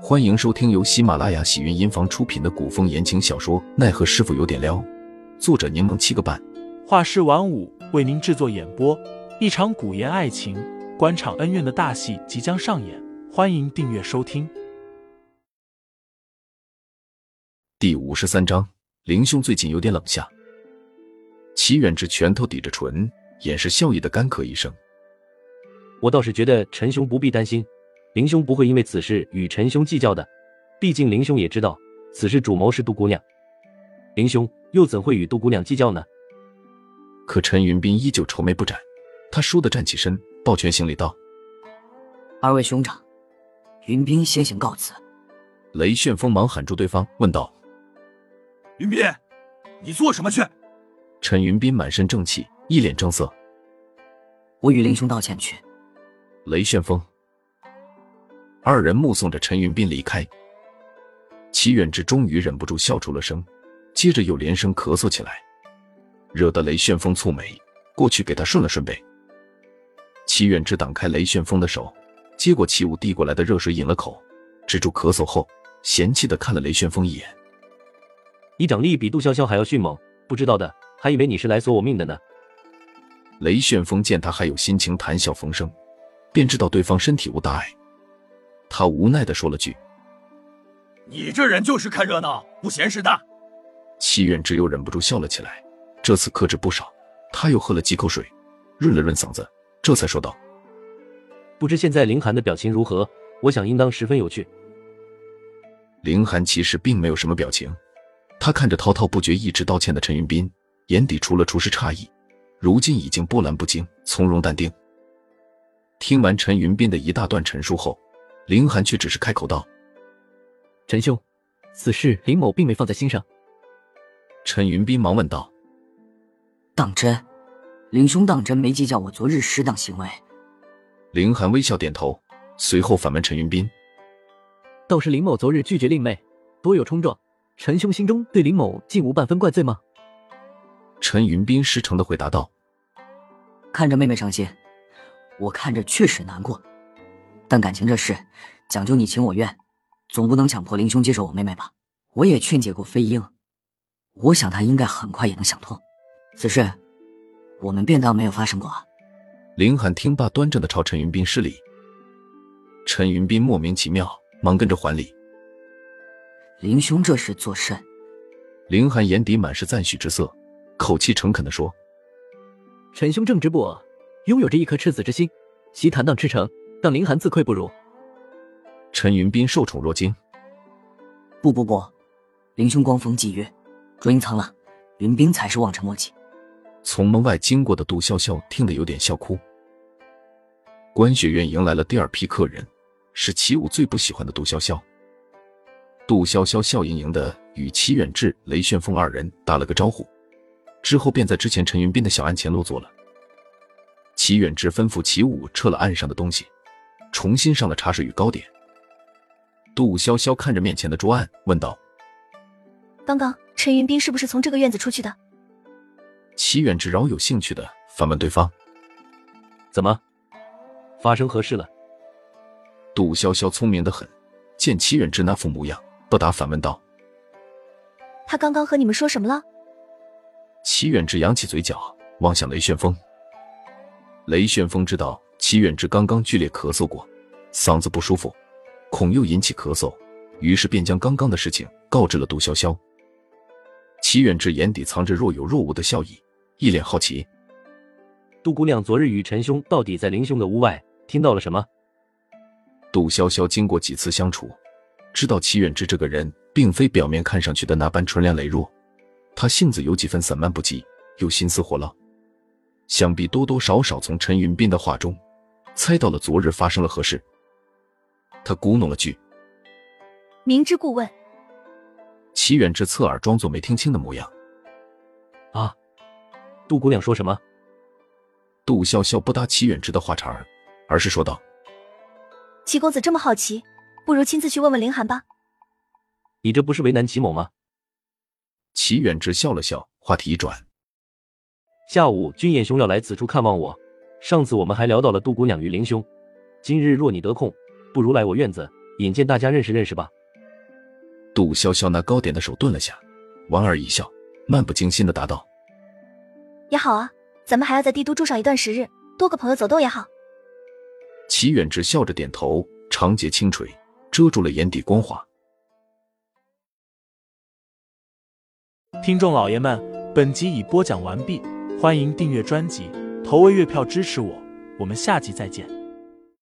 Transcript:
欢迎收听由喜马拉雅喜云音房出品的古风言情小说《奈何师傅有点撩》，作者柠檬七个半，画师晚舞为您制作演播。一场古言爱情、官场恩怨的大戏即将上演，欢迎订阅收听。第五十三章，林兄最近有点冷下。齐远志拳头抵着唇，掩饰笑意的干咳一声：“我倒是觉得陈兄不必担心。”林兄不会因为此事与陈兄计较的，毕竟林兄也知道此事主谋是杜姑娘，林兄又怎会与杜姑娘计较呢？可陈云斌依旧愁眉不展，他倏地站起身，抱拳行礼道：“二位兄长，云斌先行告辞。”雷旋风忙喊住对方，问道：“云斌，你做什么去？”陈云斌满身正气，一脸正色：“我与林兄道歉去。”雷旋风。二人目送着陈云斌离开，齐远志终于忍不住笑出了声，接着又连声咳嗽起来，惹得雷旋风蹙眉，过去给他顺了顺背。齐远志挡开雷旋风的手，接过齐武递过来的热水饮了口，止住咳嗽后，嫌弃的看了雷旋风一眼：“你掌力比杜潇潇还要迅猛，不知道的还以为你是来索我命的呢。”雷旋风见他还有心情谈笑风生，便知道对方身体无大碍。他无奈的说了句：“你这人就是看热闹不嫌事大。”戚远之又忍不住笑了起来，这次克制不少。他又喝了几口水，润了润嗓子，这才说道：“不知现在凌寒的表情如何？我想应当十分有趣。”凌寒其实并没有什么表情，他看着滔滔不绝、一直道歉的陈云斌，眼底除了初时诧异，如今已经波澜不惊，从容淡定。听完陈云斌的一大段陈述后，林寒却只是开口道：“陈兄，此事林某并没放在心上。”陈云斌忙问道：“当真？林兄当真没计较我昨日失当行为？”林寒微笑点头，随后反问陈云斌：“倒是林某昨日拒绝令妹，多有冲撞，陈兄心中对林某竟无半分怪罪吗？”陈云斌失诚的回答道：“看着妹妹伤心，我看着确实难过。”但感情这事，讲究你情我愿，总不能强迫林兄接受我妹妹吧？我也劝解过飞鹰，我想他应该很快也能想通。此事，我们便当没有发生过。林寒听罢，端正的朝陈云斌施礼。陈云斌莫名其妙，忙跟着还礼。林兄这是作甚？林寒眼底满是赞许之色，口气诚恳的说：“陈兄正直不阿，拥有着一颗赤子之心，其坦荡赤诚。”让林寒自愧不如。陈云斌受宠若惊。不不不，林兄光风霁月，若隐藏了，云斌才是望尘莫及。从门外经过的杜潇潇听得有点笑哭。观雪院迎来了第二批客人，是齐武最不喜欢的杜潇潇。杜潇潇笑盈盈的与齐远志、雷旋风二人打了个招呼，之后便在之前陈云斌的小案前落座了。齐远志吩咐齐武撤了案上的东西。重新上了茶水与糕点。杜潇潇看着面前的桌案，问道：“刚刚陈云斌是不是从这个院子出去的？”齐远之饶有兴趣的反问对方：“怎么，发生何事了？”杜潇潇聪明的很，见齐远之那副模样，不答反问道：“他刚刚和你们说什么了？”齐远之扬起嘴角，望向雷旋风。雷旋风知道。齐远之刚刚剧烈咳嗽过，嗓子不舒服，恐又引起咳嗽，于是便将刚刚的事情告知了杜潇潇。齐远之眼底藏着若有若无的笑意，一脸好奇：“杜姑娘昨日与陈兄到底在林兄的屋外听到了什么？”杜潇潇经过几次相处，知道齐远之这个人并非表面看上去的那般纯良羸弱，他性子有几分散漫不羁，又心思火辣，想必多多少少从陈云斌的话中。猜到了昨日发生了何事，他咕哝了句：“明知故问。”齐远之侧耳装作没听清的模样。啊，杜姑娘说什么？杜笑笑不搭齐远之的话茬儿，而是说道：“齐公子这么好奇，不如亲自去问问凌寒吧。”你这不是为难齐某吗？齐远之笑了笑，话题一转：“下午君彦兄要来此处看望我。”上次我们还聊到了杜姑娘与林兄，今日若你得空，不如来我院子引荐大家认识认识吧。杜潇潇那糕点的手顿了下，莞尔一笑，漫不经心的答道：“也好啊，咱们还要在帝都住上一段时日，多个朋友走动也好。”齐远志笑着点头，长睫轻垂，遮住了眼底光华。听众老爷们，本集已播讲完毕，欢迎订阅专辑，投喂月票支持我，我们下集再见。